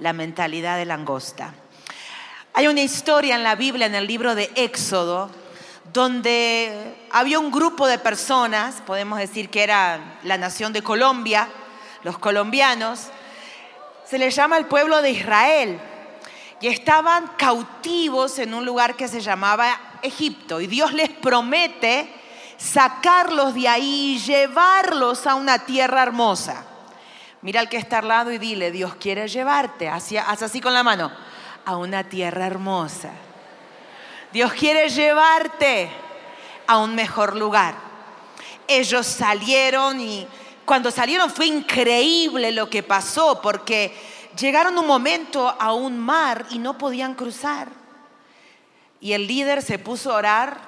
la mentalidad de langosta. Hay una historia en la Biblia, en el libro de Éxodo, donde había un grupo de personas, podemos decir que era la nación de Colombia, los colombianos, se les llama el pueblo de Israel, y estaban cautivos en un lugar que se llamaba Egipto, y Dios les promete sacarlos de ahí y llevarlos a una tierra hermosa. Mira al que está al lado y dile, Dios quiere llevarte, haz así con la mano, a una tierra hermosa. Dios quiere llevarte a un mejor lugar. Ellos salieron y cuando salieron fue increíble lo que pasó porque llegaron un momento a un mar y no podían cruzar. Y el líder se puso a orar.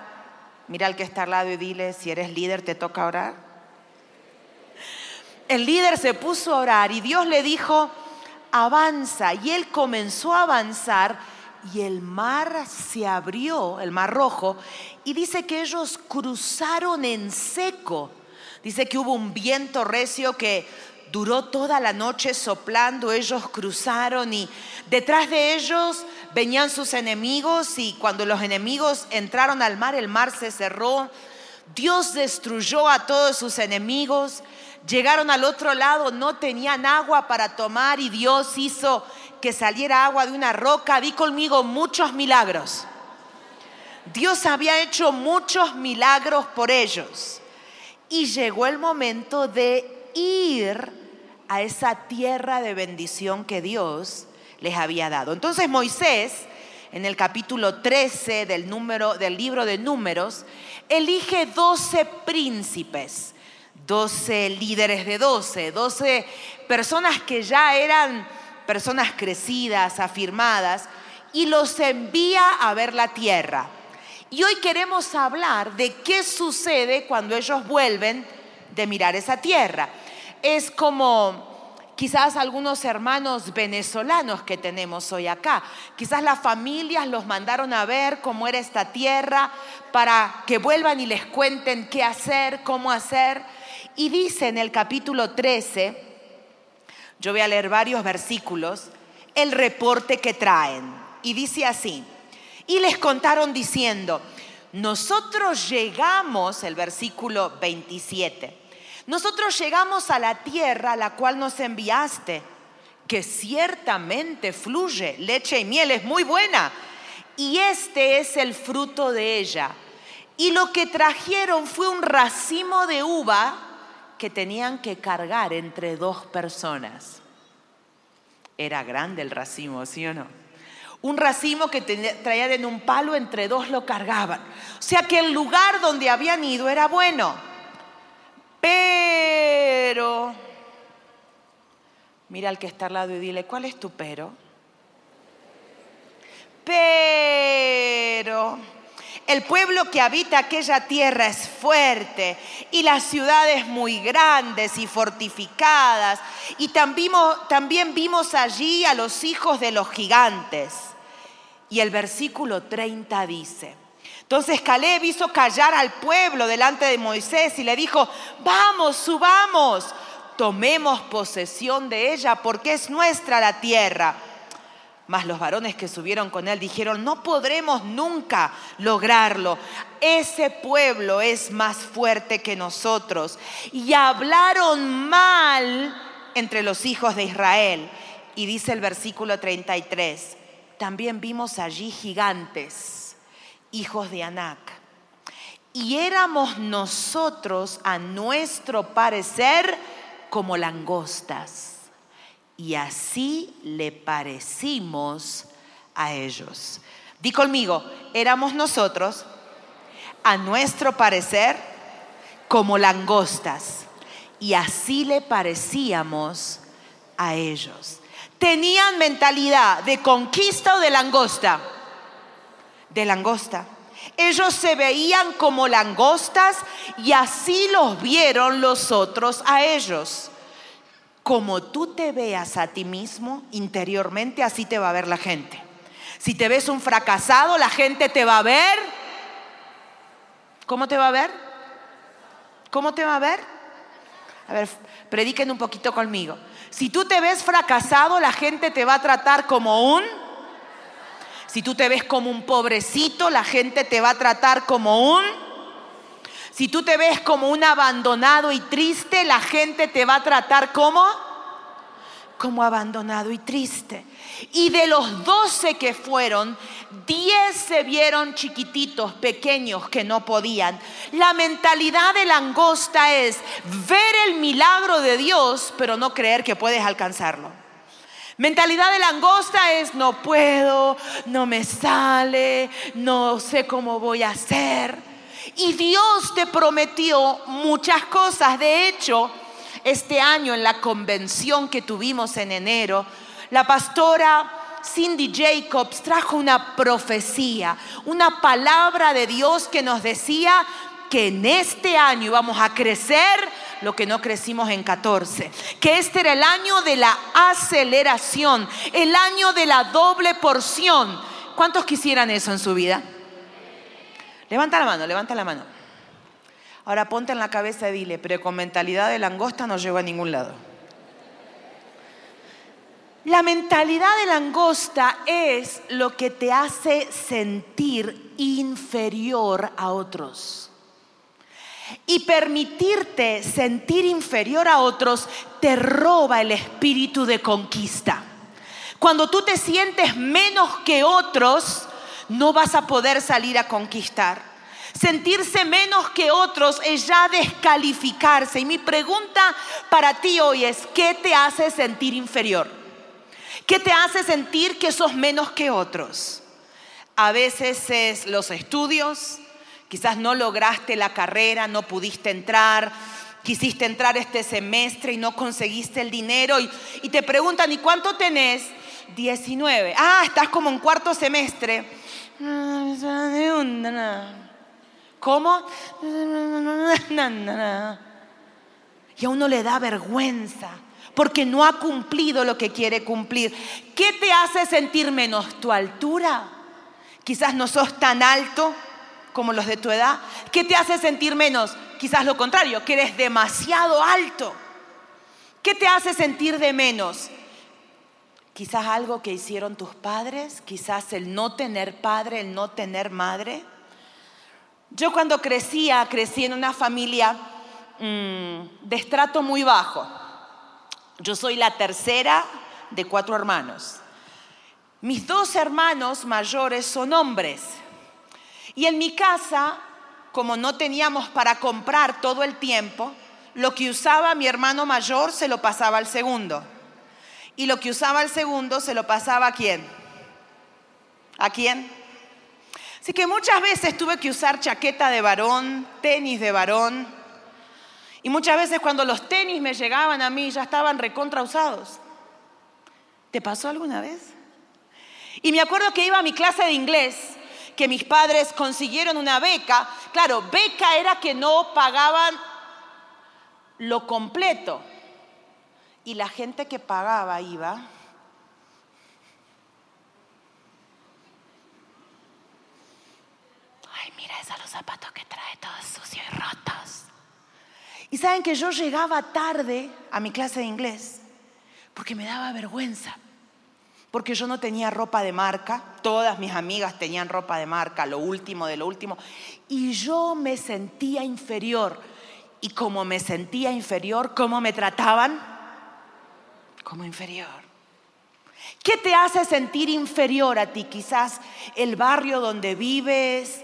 Mira al que está al lado y dile, si eres líder te toca orar. El líder se puso a orar y Dios le dijo, avanza. Y él comenzó a avanzar y el mar se abrió, el mar rojo, y dice que ellos cruzaron en seco. Dice que hubo un viento recio que duró toda la noche soplando, ellos cruzaron y detrás de ellos venían sus enemigos y cuando los enemigos entraron al mar, el mar se cerró. Dios destruyó a todos sus enemigos. Llegaron al otro lado, no tenían agua para tomar y Dios hizo que saliera agua de una roca. Di conmigo muchos milagros. Dios había hecho muchos milagros por ellos. Y llegó el momento de ir a esa tierra de bendición que Dios les había dado. Entonces Moisés, en el capítulo 13 del, número, del libro de números, elige 12 príncipes 12 líderes de 12, 12 personas que ya eran personas crecidas, afirmadas, y los envía a ver la tierra. Y hoy queremos hablar de qué sucede cuando ellos vuelven de mirar esa tierra. Es como quizás algunos hermanos venezolanos que tenemos hoy acá. Quizás las familias los mandaron a ver cómo era esta tierra para que vuelvan y les cuenten qué hacer, cómo hacer. Y dice en el capítulo 13, yo voy a leer varios versículos, el reporte que traen. Y dice así, y les contaron diciendo, nosotros llegamos, el versículo 27, nosotros llegamos a la tierra a la cual nos enviaste, que ciertamente fluye leche y miel, es muy buena, y este es el fruto de ella. Y lo que trajeron fue un racimo de uva que tenían que cargar entre dos personas. Era grande el racimo, ¿sí o no? Un racimo que traían en un palo, entre dos lo cargaban. O sea que el lugar donde habían ido era bueno. Pero, mira al que está al lado y dile, ¿cuál es tu pero? Pero el pueblo que habita aquella tierra es fuerte y las ciudades muy grandes y fortificadas. Y también vimos allí a los hijos de los gigantes. Y el versículo 30 dice, entonces Caleb hizo callar al pueblo delante de Moisés y le dijo, vamos, subamos, tomemos posesión de ella porque es nuestra la tierra mas los varones que subieron con él dijeron, no podremos nunca lograrlo. Ese pueblo es más fuerte que nosotros. Y hablaron mal entre los hijos de Israel. Y dice el versículo 33, también vimos allí gigantes, hijos de Anac. Y éramos nosotros, a nuestro parecer, como langostas y así le parecimos a ellos. Di conmigo, éramos nosotros, a nuestro parecer, como langostas, y así le parecíamos a ellos. Tenían mentalidad de conquista o de langosta. De langosta. Ellos se veían como langostas y así los vieron los otros a ellos. Como tú te veas a ti mismo interiormente, así te va a ver la gente. Si te ves un fracasado, la gente te va a ver. ¿Cómo te va a ver? ¿Cómo te va a ver? A ver, prediquen un poquito conmigo. Si tú te ves fracasado, la gente te va a tratar como un... Si tú te ves como un pobrecito, la gente te va a tratar como un... Si tú te ves como un abandonado y triste, la gente te va a tratar como como abandonado y triste. Y de los doce que fueron, diez se vieron chiquititos, pequeños, que no podían. La mentalidad de langosta es ver el milagro de Dios, pero no creer que puedes alcanzarlo. Mentalidad de langosta es no puedo, no me sale, no sé cómo voy a hacer. Y Dios te prometió muchas cosas. De hecho, este año en la convención que tuvimos en enero, la pastora Cindy Jacobs trajo una profecía, una palabra de Dios que nos decía que en este año íbamos a crecer lo que no crecimos en 14, que este era el año de la aceleración, el año de la doble porción. ¿Cuántos quisieran eso en su vida? Levanta la mano, levanta la mano. Ahora ponte en la cabeza y dile, pero con mentalidad de langosta no llego a ningún lado. La mentalidad de langosta es lo que te hace sentir inferior a otros. Y permitirte sentir inferior a otros te roba el espíritu de conquista. Cuando tú te sientes menos que otros, no vas a poder salir a conquistar. Sentirse menos que otros es ya descalificarse. Y mi pregunta para ti hoy es, ¿qué te hace sentir inferior? ¿Qué te hace sentir que sos menos que otros? A veces es los estudios, quizás no lograste la carrera, no pudiste entrar, quisiste entrar este semestre y no conseguiste el dinero y, y te preguntan, ¿y cuánto tenés? 19. Ah, estás como en cuarto semestre. ¿Cómo? Y a uno le da vergüenza porque no ha cumplido lo que quiere cumplir. ¿Qué te hace sentir menos? ¿Tu altura? Quizás no sos tan alto como los de tu edad. ¿Qué te hace sentir menos? Quizás lo contrario, que eres demasiado alto. ¿Qué te hace sentir de menos? Quizás algo que hicieron tus padres, quizás el no tener padre, el no tener madre. Yo cuando crecía, crecí en una familia mm, de estrato muy bajo. Yo soy la tercera de cuatro hermanos. Mis dos hermanos mayores son hombres. Y en mi casa, como no teníamos para comprar todo el tiempo, lo que usaba mi hermano mayor se lo pasaba al segundo. Y lo que usaba el segundo se lo pasaba a quién? ¿A quién? Así que muchas veces tuve que usar chaqueta de varón, tenis de varón. Y muchas veces cuando los tenis me llegaban a mí ya estaban recontra usados. ¿Te pasó alguna vez? Y me acuerdo que iba a mi clase de inglés, que mis padres consiguieron una beca. Claro, beca era que no pagaban lo completo. Y la gente que pagaba iba los zapatos que trae todos sucios y rotos. Y saben que yo llegaba tarde a mi clase de inglés porque me daba vergüenza. Porque yo no tenía ropa de marca, todas mis amigas tenían ropa de marca, lo último de lo último. Y yo me sentía inferior. Y como me sentía inferior, ¿cómo me trataban? Como inferior. ¿Qué te hace sentir inferior a ti? Quizás el barrio donde vives,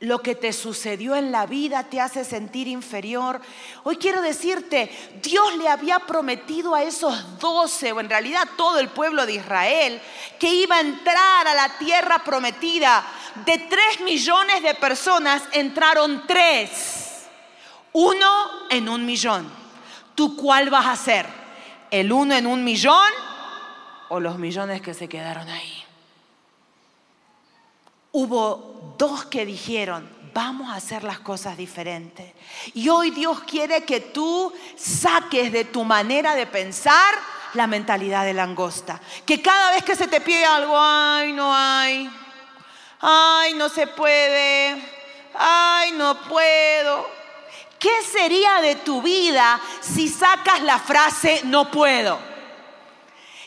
lo que te sucedió en la vida te hace sentir inferior. Hoy quiero decirte, Dios le había prometido a esos doce, o en realidad todo el pueblo de Israel, que iba a entrar a la tierra prometida. De tres millones de personas entraron tres. Uno en un millón. ¿Tú cuál vas a ser? ¿El uno en un millón o los millones que se quedaron ahí? hubo dos que dijeron, vamos a hacer las cosas diferentes. Y hoy Dios quiere que tú saques de tu manera de pensar la mentalidad de langosta. Que cada vez que se te pide algo, ay, no hay, ay, no se puede, ay, no puedo. ¿Qué sería de tu vida si sacas la frase no puedo?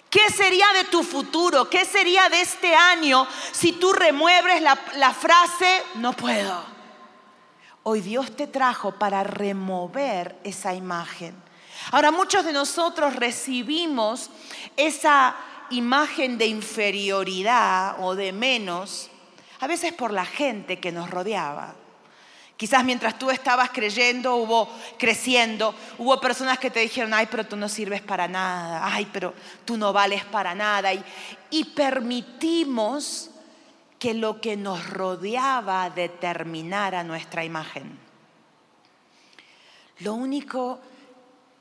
¿Qué sería de tu futuro? ¿Qué sería de este año si tú remueves la, la frase no puedo? Hoy Dios te trajo para remover esa imagen. Ahora muchos de nosotros recibimos esa imagen de inferioridad o de menos, a veces por la gente que nos rodeaba. Quizás mientras tú estabas creyendo, hubo creciendo, hubo personas que te dijeron, ay, pero tú no sirves para nada, ay, pero tú no vales para nada. Y, permitimos que lo que nos rodeaba determinara nuestra imagen. Lo único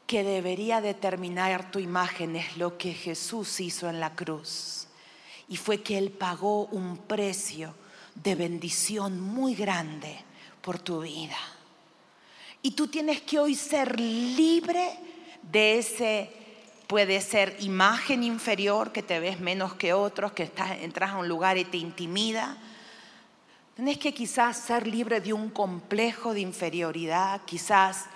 que debería determinar tu imagen es lo que Jesús hizo en la cruz. Y fue que Él pagó un precio de bendición muy grande por tu vida. Y tú tienes que hoy ser libre de ese Puede ser imagen inferior, que te ves menos que otros, que estás, entras a un lugar y te intimida. Tenés que quizás ser libre de un complejo de inferioridad, quizás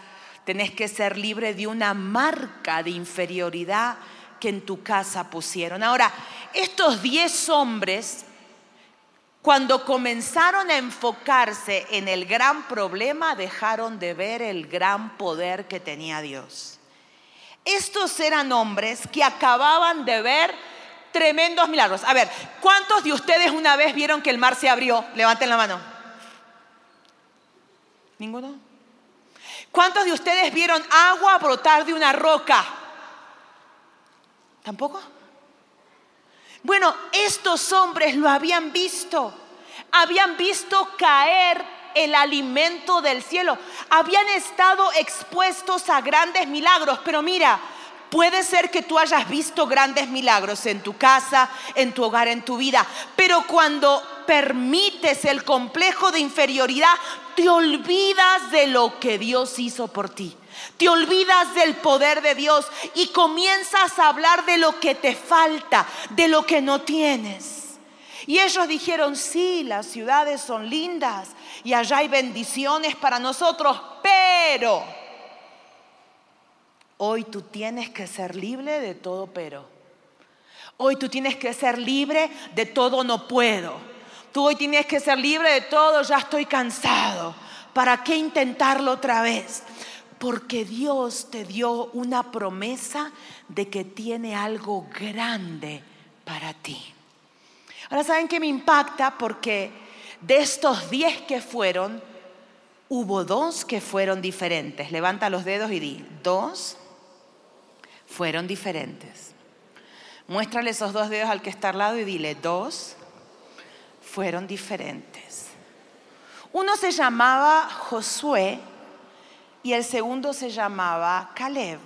tenés que ser libre de una marca de inferioridad que en tu casa pusieron. Ahora, estos diez hombres, cuando comenzaron a enfocarse en el gran problema, dejaron de ver el gran poder que tenía Dios. Estos eran hombres que acababan de ver tremendos milagros. A ver, ¿cuántos de ustedes una vez vieron que el mar se abrió? Levanten la mano. ¿Ninguno? ¿Cuántos de ustedes vieron agua brotar de una roca? ¿Tampoco? Bueno, estos hombres lo habían visto. Habían visto caer el alimento del cielo. Habían estado expuestos a grandes milagros, pero mira, Puede ser que tú hayas visto grandes milagros en tu casa, en tu hogar, en tu vida, pero cuando permites el complejo de inferioridad, te olvidas de lo que Dios hizo por ti. Te olvidas del poder de Dios y comienzas a hablar de lo que te falta, de lo que no tienes. Y ellos dijeron, sí, las ciudades son lindas, y allá hay bendiciones para nosotros, pero hoy tú tienes que ser libre de todo pero. Hoy tú tienes que ser libre de todo no puedo. Tú hoy tienes que ser libre de todo ya estoy cansado. ¿Para qué intentarlo otra vez? Porque Dios te dio una promesa de que tiene algo grande para ti. Ahora, ¿saben qué me impacta? Porque de estos diez que fueron, hubo dos que fueron diferentes. Levanta los dedos y di, dos fueron diferentes. Muéstrale esos dos dedos al que está al lado y dile, dos fueron diferentes. Uno se llamaba Josué y el segundo se llamaba Caleb.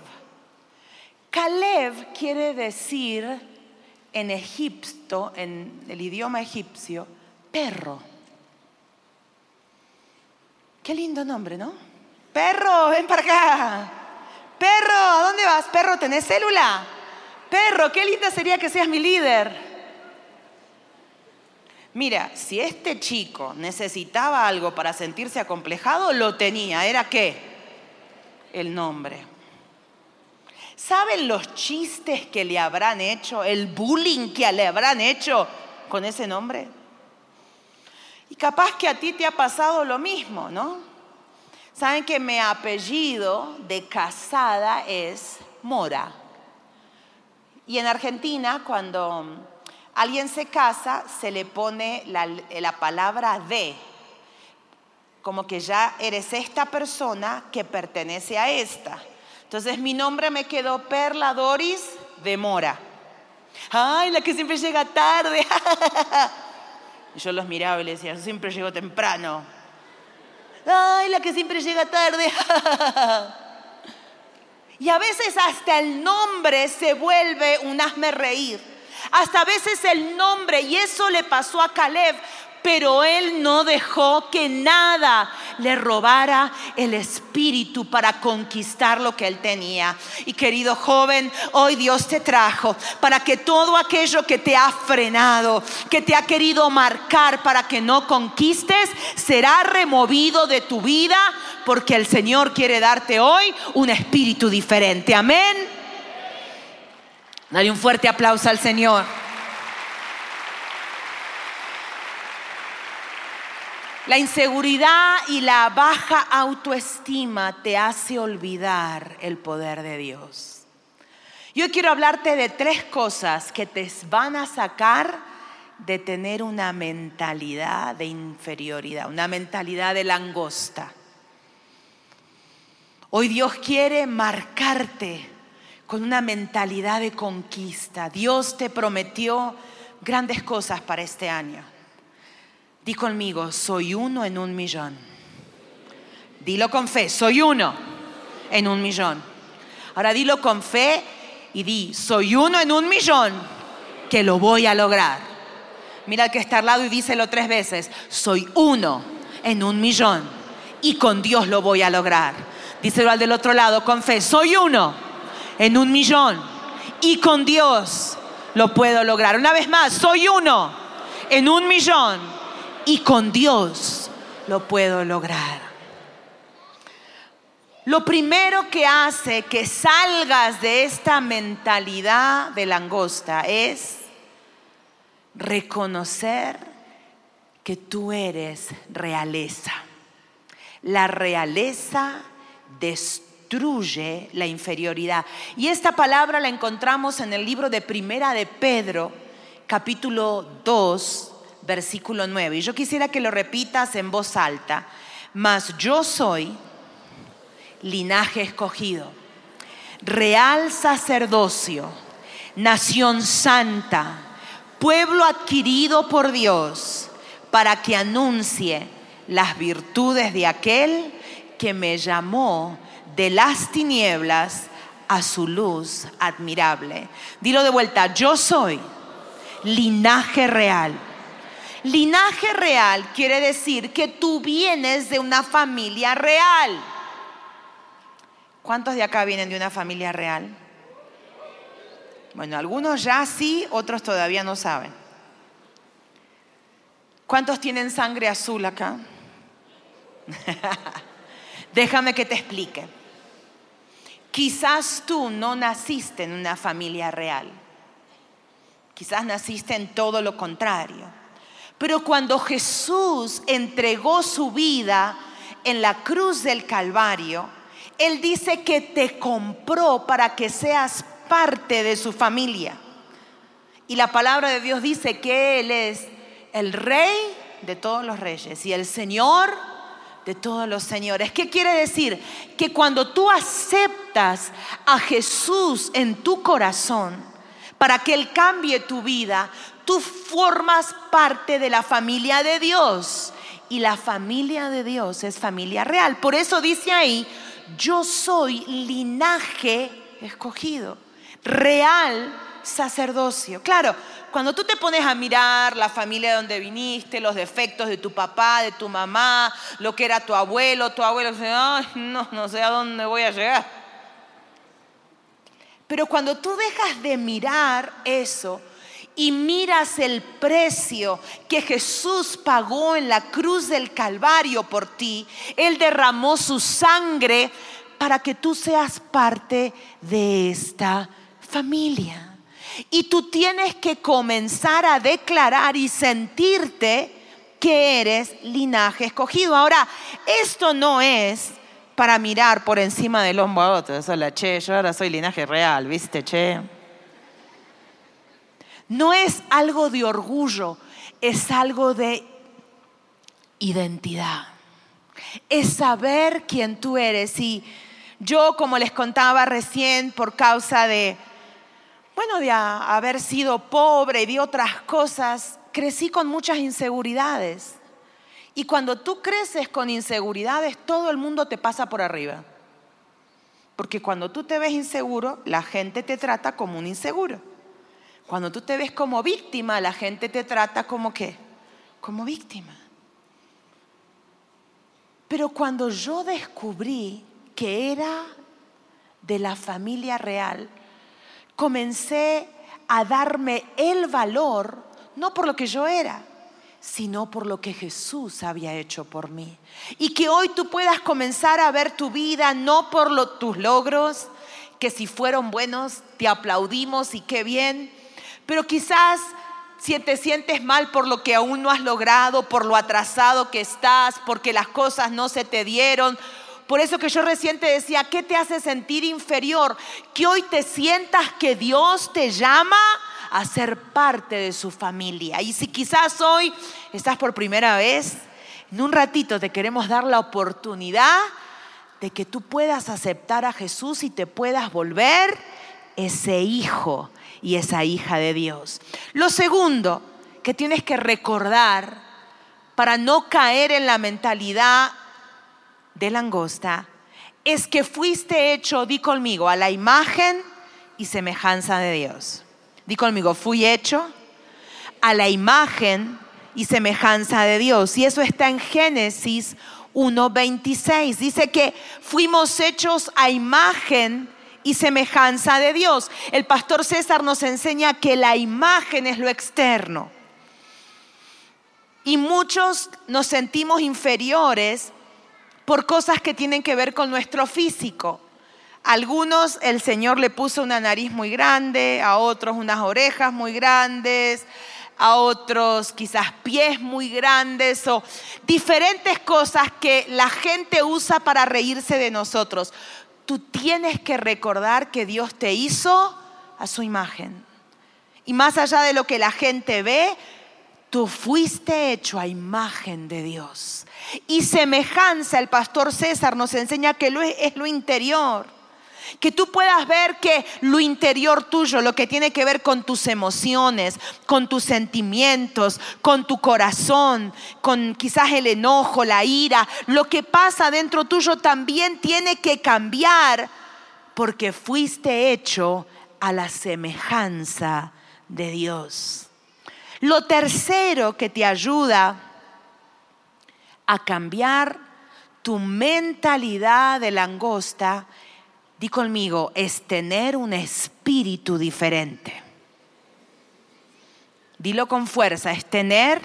Caleb quiere decir en Egipto, en el idioma egipcio, perro. Qué lindo nombre, ¿no? Perro, ven para acá. Perro, ¿a dónde vas? Perro, ¿tenés célula? Perro, qué linda sería que seas mi líder. Mira, si este chico necesitaba algo para sentirse acomplejado, lo tenía. ¿Era qué? El nombre. ¿Saben los chistes que le habrán hecho? ¿El bullying que le habrán hecho con ese nombre? Y capaz que a ti te ha pasado lo mismo, ¿no? Saben que mi apellido de casada es Mora. Y en Argentina, cuando alguien se casa, se le pone la, la palabra de, como que ya eres esta persona que pertenece a esta. Entonces mi nombre me quedó Perla Doris de Mora. Ay, la que siempre llega tarde. Y yo los miraba y les decía, siempre llego temprano. Ay, la que siempre llega tarde. y a veces hasta el nombre se vuelve un hazme reír. Hasta a veces el nombre, y eso le pasó a Caleb, pero él no dejó que nada le robara el espíritu para conquistar lo que él tenía. Y querido joven, hoy Dios te trajo para que todo aquello que te ha frenado, que te ha querido marcar para que no conquistes, será removido de tu vida porque el Señor quiere darte hoy un espíritu diferente. Amén. Dale un fuerte aplauso al Señor. La inseguridad y la baja autoestima te hace olvidar el poder de Dios. Yo quiero hablarte de tres cosas que te van a sacar de tener una mentalidad de inferioridad, una mentalidad de langosta. Hoy Dios quiere marcarte con una mentalidad de conquista. Dios te prometió grandes cosas para este año. Di conmigo, soy uno en un millón. Dilo con fe, soy uno en un millón. Ahora dilo con fe y di, soy uno en un millón que lo voy a lograr. Mira al que está al lado y díselo tres veces, soy uno en un millón y con Dios lo voy a lograr. Díselo al del otro lado con fe, soy uno en un millón y con Dios lo puedo lograr. Una vez más, soy uno en un millón y con Dios lo puedo lograr. Lo primero que hace que salgas de esta mentalidad de langosta es reconocer que tú eres realeza. La realeza destruye la inferioridad. Y esta palabra la encontramos en el libro de Primera de Pedro, capítulo 2, versículo 9. Y yo quisiera que lo repitas en voz alta. Mas yo soy linaje escogido, real sacerdocio, nación santa, pueblo adquirido por Dios, para que anuncie las virtudes de aquel que me llamó de las tinieblas a su luz admirable. Dilo de vuelta, yo soy linaje real Linaje real quiere decir que tú vienes de una familia real. ¿Cuántos de acá vienen de una familia real? Bueno, algunos ya sí, otros todavía no saben. ¿Cuántos tienen sangre azul acá? Déjame que te explique. Quizás tú no naciste en una familia real. Quizás naciste en todo lo contrario. Pero cuando Jesús entregó su vida en la cruz del Calvario, Él dice que te compró para que seas parte de su familia. Y la palabra de Dios dice que Él es el rey de todos los reyes y el Señor de todos los señores. ¿Qué quiere decir? Que cuando tú aceptas a Jesús en tu corazón para que Él cambie tu vida, tú formas parte de la familia de Dios. Y la familia de Dios es familia real. Por eso dice ahí, yo soy linaje escogido, real sacerdocio. Claro, cuando tú te pones a mirar la familia de donde viniste, los defectos de tu papá, de tu mamá, lo que era tu abuelo, tu abuelo, no, no sé a dónde voy a llegar. Pero cuando tú dejas de mirar eso y miras el precio que Jesús pagó en la cruz del Calvario por ti, Él derramó su sangre para que tú seas parte de esta familia. Y tú tienes que comenzar a declarar y sentirte que eres linaje escogido. Ahora, esto no es para mirar por encima del hombro a otro. Eso la che, yo ahora soy linaje real, ¿viste, che? No es algo de orgullo, es algo de identidad. Es saber quién tú eres. Y yo, como les contaba recién, por causa de, bueno, de haber sido pobre y de otras cosas, crecí con muchas inseguridades. Y cuando tú creces con inseguridades, todo el mundo te pasa por arriba. Porque cuando tú te ves inseguro, la gente te trata como un inseguro. Cuando tú te ves como víctima, la gente te trata como qué? como víctima. Pero cuando yo descubrí que era de la familia real, comencé a darme el valor, no por lo que yo era, sino por lo que Jesús había hecho por mí. Y que hoy tú puedas comenzar a ver tu vida no por tus logros, que si fueron buenos te aplaudimos y qué bien, pero quizás si te sientes mal por lo que aún no has logrado, por lo atrasado que estás, porque las cosas no se te dieron. Por eso que yo recién te decía, ¿qué te hace sentir inferior? Que hoy te sientas que Dios te llama a ser parte de su familia. Y si quizás hoy estás por primera vez, en un ratito te queremos dar la oportunidad de que tú puedas aceptar a Jesús y te puedas volver ese hijo y esa hija de Dios. Lo segundo que tienes que recordar para no caer en la mentalidad de langosta es que fuiste hecho, di conmigo, a la imagen y semejanza de Dios. Di conmigo, fui hecho a la imagen y semejanza de Dios. Y eso está en Génesis 1.26. Dice que fuimos hechos a imagen y semejanza de Dios. El pastor César nos enseña que la imagen es lo externo. Y muchos nos sentimos inferiores por cosas que tienen que ver con nuestro físico. algunos el Señor le puso una nariz muy grande, a otros unas orejas muy grandes, a otros quizás pies muy grandes o diferentes cosas que la gente usa para reírse de nosotros tú tienes que recordar que Dios te hizo a su imagen. Y más allá de lo que la gente ve, tú fuiste hecho a imagen de Dios. Y semejanza, el pastor César nos enseña que es lo interior que tú puedas ver que lo interior tuyo, lo que tiene que ver con tus emociones, con tus sentimientos, con tu corazón, con quizás el enojo, la ira, lo que pasa dentro tuyo también tiene que cambiar porque fuiste hecho a la semejanza de Dios. Lo tercero que te ayuda a cambiar tu mentalidad de langosta di conmigo, es tener un espíritu diferente. Dilo con fuerza, es tener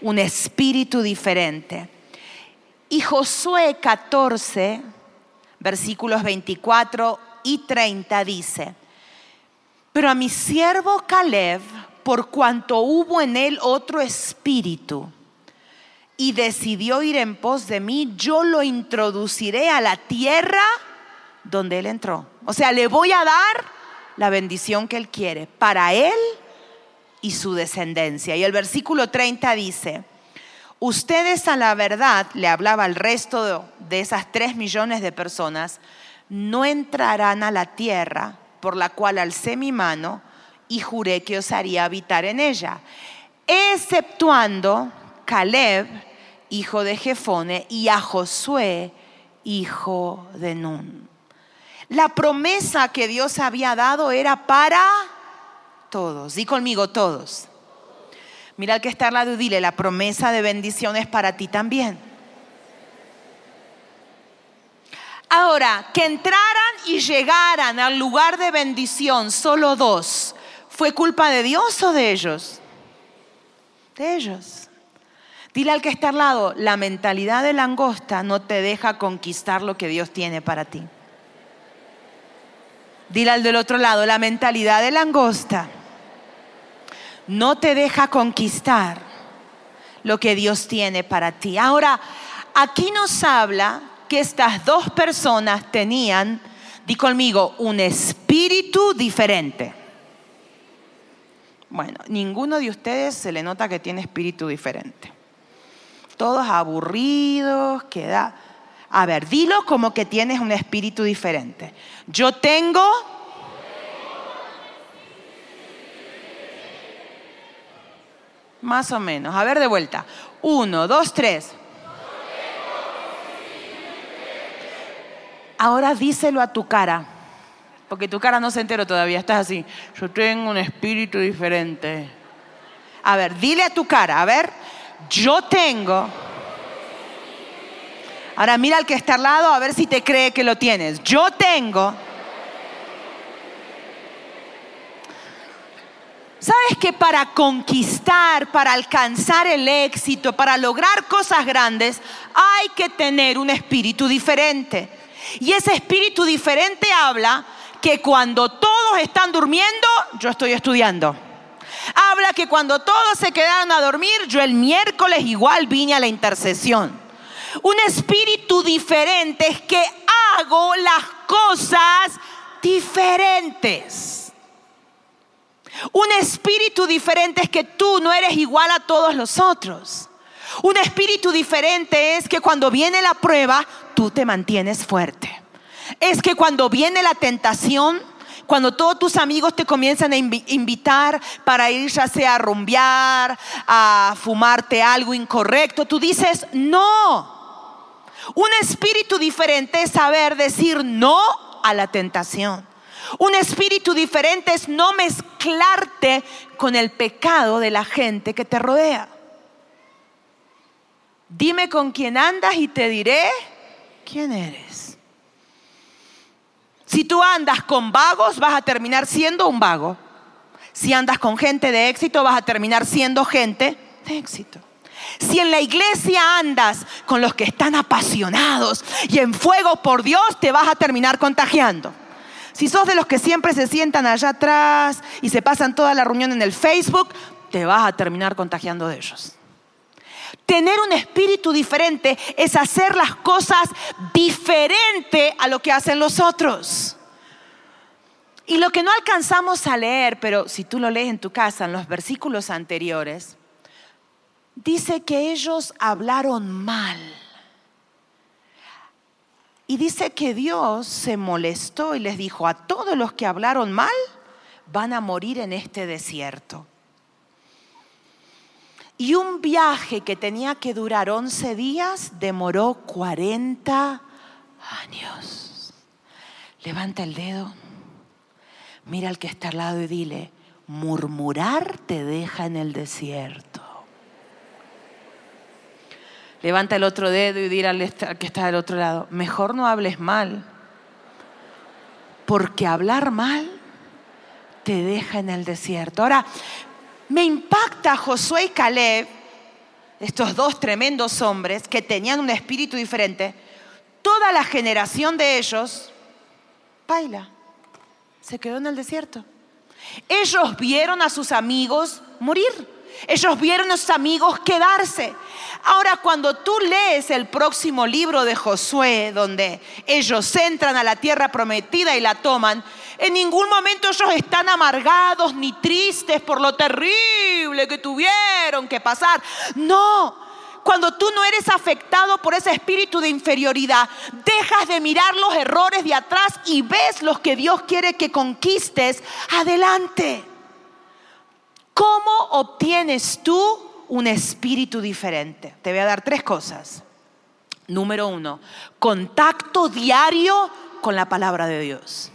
un espíritu diferente. Y Josué 14, versículos 24 y 30 dice, pero a mi siervo Caleb, por cuanto hubo en él otro espíritu, y decidió ir en pos de mí, yo lo introduciré a la tierra donde Él entró. O sea, le voy a dar la bendición que Él quiere para Él y su descendencia. Y el versículo 30 dice, ustedes a la verdad, le hablaba al resto de esas tres millones de personas, no entrarán a la tierra por la cual alcé mi mano y juré que os haría habitar en ella, exceptuando Caleb, hijo de Jefone, y a Josué, hijo de Nun. La promesa que Dios había dado era para todos. Di conmigo, todos. Mira al que está al lado y dile, la promesa de bendición es para ti también. Ahora, que entraran y llegaran al lugar de bendición solo dos, ¿fue culpa de Dios o de ellos? De ellos. Dile al que está al lado, la mentalidad de langosta no te deja conquistar lo que Dios tiene para ti. Dile al del otro lado, la mentalidad de langosta no te deja conquistar lo que Dios tiene para ti. Ahora, aquí nos habla que estas dos personas tenían, di conmigo, un espíritu diferente. Bueno, ninguno de ustedes se le nota que tiene espíritu diferente. Todos aburridos, queda a ver, dilo como que tienes un espíritu diferente. Yo tengo... Más o menos. A ver de vuelta. Uno, dos, tres. Ahora díselo a tu cara. Porque tu cara no se enteró todavía. Estás así. Yo tengo un espíritu diferente. A ver, dile a tu cara, a ver, yo tengo. Ahora mira al que está al lado a ver si te cree que lo tienes. Yo tengo. ¿Sabes que para conquistar, para alcanzar el éxito, para lograr cosas grandes, hay que tener un espíritu diferente? Y ese espíritu diferente habla que cuando todos están durmiendo, yo estoy estudiando. Habla que cuando todos se quedaron a dormir, yo el miércoles igual vine a la intercesión. Un espíritu diferente es que hago las cosas diferentes. Un espíritu diferente es que tú no eres igual a todos los otros. Un espíritu diferente es que cuando viene la prueba, tú te mantienes fuerte. Es que cuando viene la tentación, cuando todos tus amigos te comienzan a invitar para ir ya sea a rumbear, a fumarte algo incorrecto, tú dices no. Un espíritu diferente es saber decir no a la tentación. Un espíritu diferente es no mezclarte con el pecado de la gente que te rodea. Dime con quién andas y te diré quién eres. Si tú andas con vagos, vas a terminar siendo un vago. Si andas con gente de éxito, vas a terminar siendo gente de éxito. Si en la iglesia andas con los que están apasionados y en fuego por Dios, te vas a terminar contagiando. Si sos de los que siempre se sientan allá atrás y se pasan toda la reunión en el Facebook, te vas a terminar contagiando de ellos. Tener un espíritu diferente es hacer las cosas diferente a lo que hacen los otros. Y lo que no alcanzamos a leer, pero si tú lo lees en tu casa, en los versículos anteriores, dice que ellos hablaron mal. Y dice que Dios se molestó y les dijo, a todos los que hablaron mal van a morir en este desierto. Y un viaje que tenía que durar 11 días demoró 40 años. Levanta el dedo, mira al que está al lado y dile, murmurar te deja en el desierto. Levanta el otro dedo y dile al que está del otro lado, mejor no hables mal, porque hablar mal te deja en el desierto. Ahora, me impacta Josué y Caleb, estos dos tremendos hombres que tenían un espíritu diferente. Toda la generación de ellos, baila, se quedó en el desierto. Ellos vieron a sus amigos morir. Ellos vieron a sus amigos quedarse. Ahora, cuando tú lees el próximo libro de Josué, donde ellos entran a la tierra prometida y la toman, en ningún momento ellos están amargados ni tristes por lo terrible que tuvieron que pasar. No, cuando tú no eres afectado por ese espíritu de inferioridad, dejas de mirar los errores de atrás y ves los que Dios quiere que conquistes adelante. ¿Cómo obtienes tú un espíritu diferente? Te voy a dar tres cosas. Número uno, contacto diario con la palabra de Dios.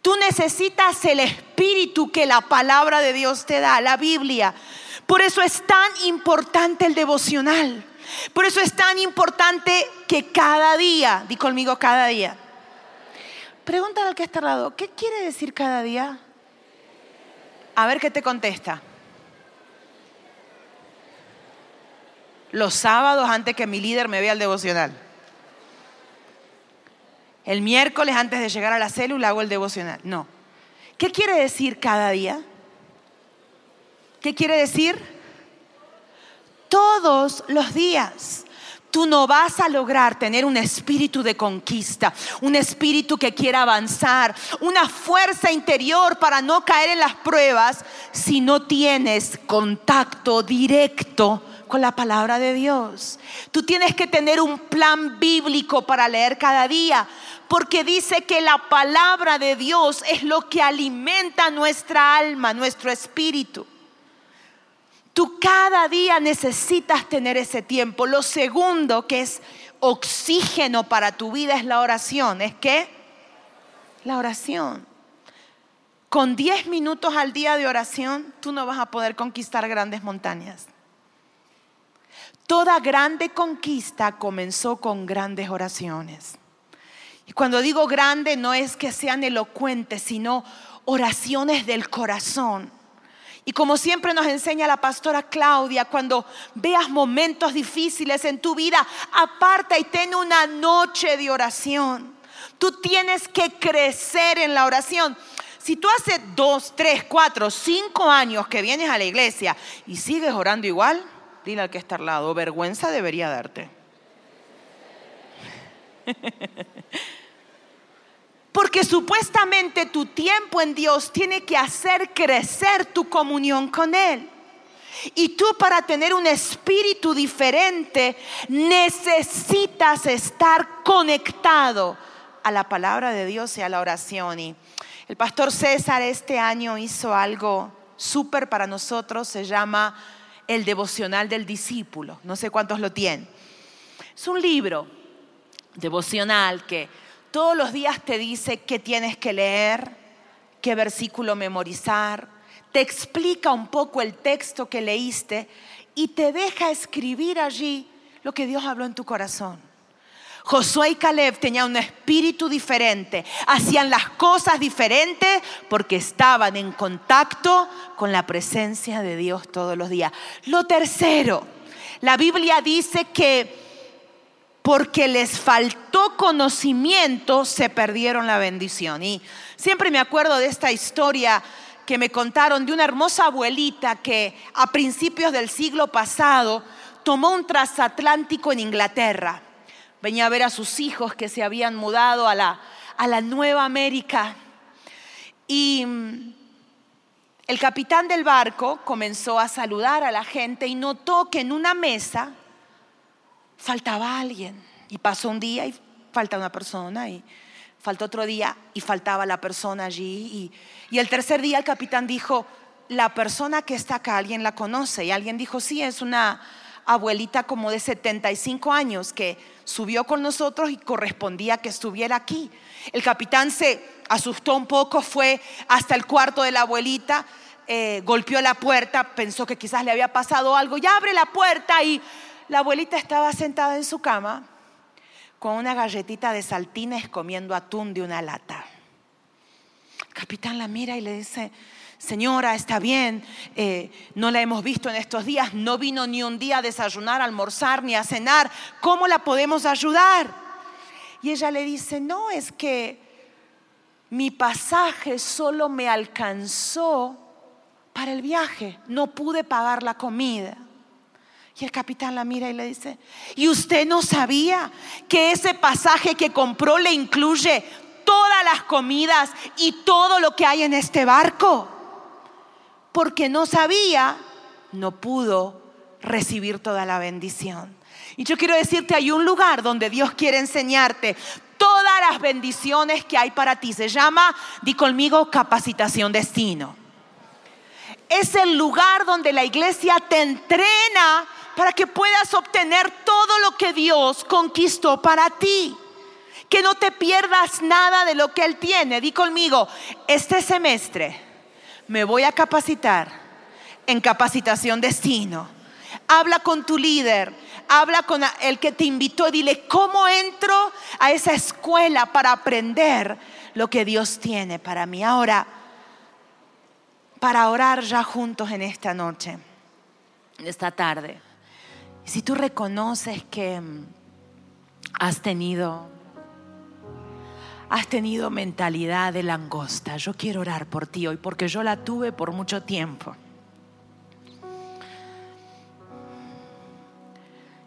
Tú necesitas el espíritu que la palabra de Dios te da, la Biblia. Por eso es tan importante el devocional. Por eso es tan importante que cada día, di conmigo cada día. Pregúntale al que está al lado, ¿qué quiere decir cada día? A ver qué te contesta. Los sábados antes que mi líder me vea el devocional. El miércoles antes de llegar a la célula hago el devocional. No. ¿Qué quiere decir cada día? ¿Qué quiere decir? Todos los días. Tú no vas a lograr tener un espíritu de conquista, un espíritu que quiera avanzar, una fuerza interior para no caer en las pruebas si no tienes contacto directo con la palabra de Dios. Tú tienes que tener un plan bíblico para leer cada día, porque dice que la palabra de Dios es lo que alimenta nuestra alma, nuestro espíritu. Tú cada día necesitas tener ese tiempo. Lo segundo que es oxígeno para tu vida es la oración. ¿Es qué? La oración. con 10 minutos al día de oración, tú no vas a poder conquistar grandes montañas. Toda grande conquista comenzó con grandes oraciones. Y cuando digo grande no es que sean elocuentes, sino oraciones del corazón. Y como siempre nos enseña la pastora Claudia, cuando veas momentos difíciles en tu vida, aparta y ten una noche de oración. Tú tienes que crecer en la oración. Si tú hace dos, tres, cuatro, cinco años que vienes a la iglesia y sigues orando igual, dile al que está al lado, vergüenza debería darte. Porque supuestamente tu tiempo en Dios tiene que hacer crecer tu comunión con Él. Y tú para tener un espíritu diferente necesitas estar conectado a la palabra de Dios y a la oración. Y el pastor César este año hizo algo súper para nosotros, se llama El devocional del discípulo. No sé cuántos lo tienen. Es un libro devocional que todos los días te dice qué tienes que leer, qué versículo memorizar, te explica un poco el texto que leíste y te deja escribir allí lo que Dios habló en tu corazón. Josué y Caleb tenían un espíritu diferente, hacían las cosas diferentes porque estaban en contacto con la presencia de Dios todos los días. Lo tercero, la Biblia dice que porque les faltó conocimiento, se perdieron la bendición. Y siempre me acuerdo de esta historia que me contaron de una hermosa abuelita que a principios del siglo pasado tomó un transatlántico en Inglaterra. Venía a ver a sus hijos que se habían mudado a la, a la Nueva América. Y mm, el capitán del barco comenzó a saludar a la gente y notó que en una mesa faltaba alguien. Y pasó un día y falta una persona y faltó otro día y faltaba la persona allí. Y, y el tercer día el capitán dijo, la persona que está acá, ¿alguien la conoce? Y alguien dijo, sí, es una abuelita como de 75 años que subió con nosotros y correspondía que estuviera aquí. El capitán se asustó un poco, fue hasta el cuarto de la abuelita, eh, golpeó la puerta, pensó que quizás le había pasado algo, ya abre la puerta y la abuelita estaba sentada en su cama con una galletita de saltines comiendo atún de una lata. El capitán la mira y le dice, señora, está bien, eh, no la hemos visto en estos días, no vino ni un día a desayunar, a almorzar, ni a cenar, ¿cómo la podemos ayudar? Y ella le dice, no, es que mi pasaje solo me alcanzó para el viaje, no pude pagar la comida. Y el capitán la mira y le dice, ¿y usted no sabía que ese pasaje que compró le incluye todas las comidas y todo lo que hay en este barco? Porque no sabía, no pudo recibir toda la bendición. Y yo quiero decirte, hay un lugar donde Dios quiere enseñarte todas las bendiciones que hay para ti. Se llama, di conmigo, capacitación destino. Es el lugar donde la iglesia te entrena para que puedas obtener todo lo que Dios conquistó para ti. Que no te pierdas nada de lo que Él tiene. Di conmigo, este semestre me voy a capacitar en capacitación destino. Habla con tu líder, habla con el que te invitó, dile, ¿cómo entro a esa escuela para aprender lo que Dios tiene para mí? Ahora, para orar ya juntos en esta noche, en esta tarde. Si tú reconoces que mm, has tenido has tenido mentalidad de langosta, yo quiero orar por ti hoy porque yo la tuve por mucho tiempo.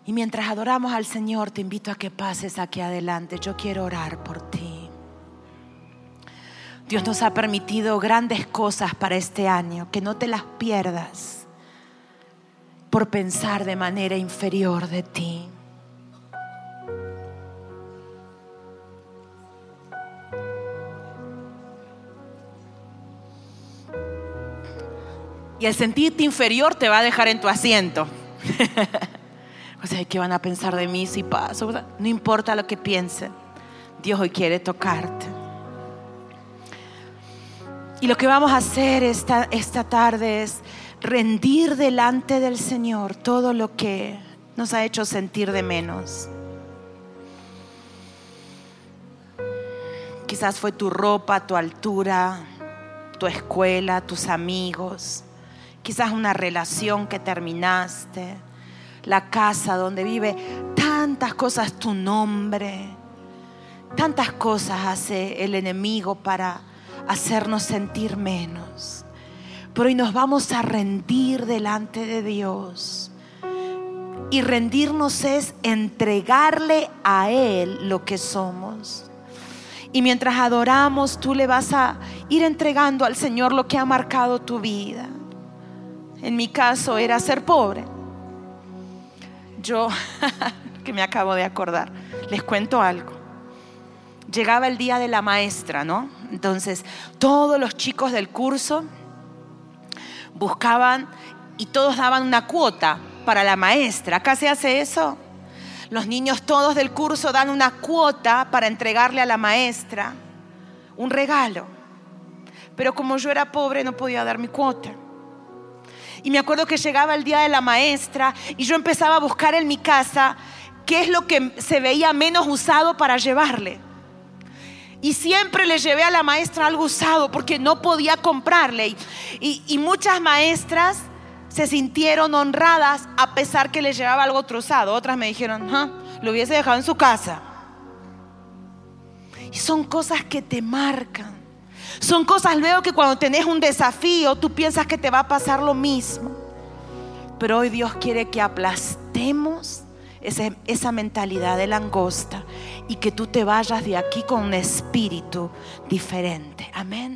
Y mientras adoramos al Señor, te invito a que pases aquí adelante. Yo quiero orar por ti. Dios nos ha permitido grandes cosas para este año, que no te las pierdas por pensar de manera inferior de ti. Y el sentirte inferior te va a dejar en tu asiento. o sea, ¿qué van a pensar de mí si paso? No importa lo que piensen. Dios hoy quiere tocarte. Y lo que vamos a hacer esta, esta tarde es rendir delante del Señor todo lo que nos ha hecho sentir de menos. Quizás fue tu ropa, tu altura, tu escuela, tus amigos, quizás una relación que terminaste, la casa donde vive, tantas cosas, tu nombre, tantas cosas hace el enemigo para hacernos sentir menos. Pero hoy nos vamos a rendir delante de Dios. Y rendirnos es entregarle a Él lo que somos. Y mientras adoramos, tú le vas a ir entregando al Señor lo que ha marcado tu vida. En mi caso era ser pobre. Yo, que me acabo de acordar, les cuento algo. Llegaba el día de la maestra, ¿no? Entonces, todos los chicos del curso buscaban y todos daban una cuota para la maestra. ¿Acá se hace eso? Los niños todos del curso dan una cuota para entregarle a la maestra un regalo. Pero como yo era pobre no podía dar mi cuota. Y me acuerdo que llegaba el día de la maestra y yo empezaba a buscar en mi casa qué es lo que se veía menos usado para llevarle. Y siempre le llevé a la maestra algo usado porque no podía comprarle. Y, muchas maestras se sintieron honradas a pesar que les llevaba algo trozado. Otras me dijeron, lo hubiese dejado en su casa. Y son cosas que te marcan. Son cosas luego que cuando tenés un desafío tú piensas que te va a pasar lo mismo. Pero hoy Dios quiere que aplastemos esa, mentalidad de langosta y que tú te vayas de aquí con un espíritu diferente. Amén.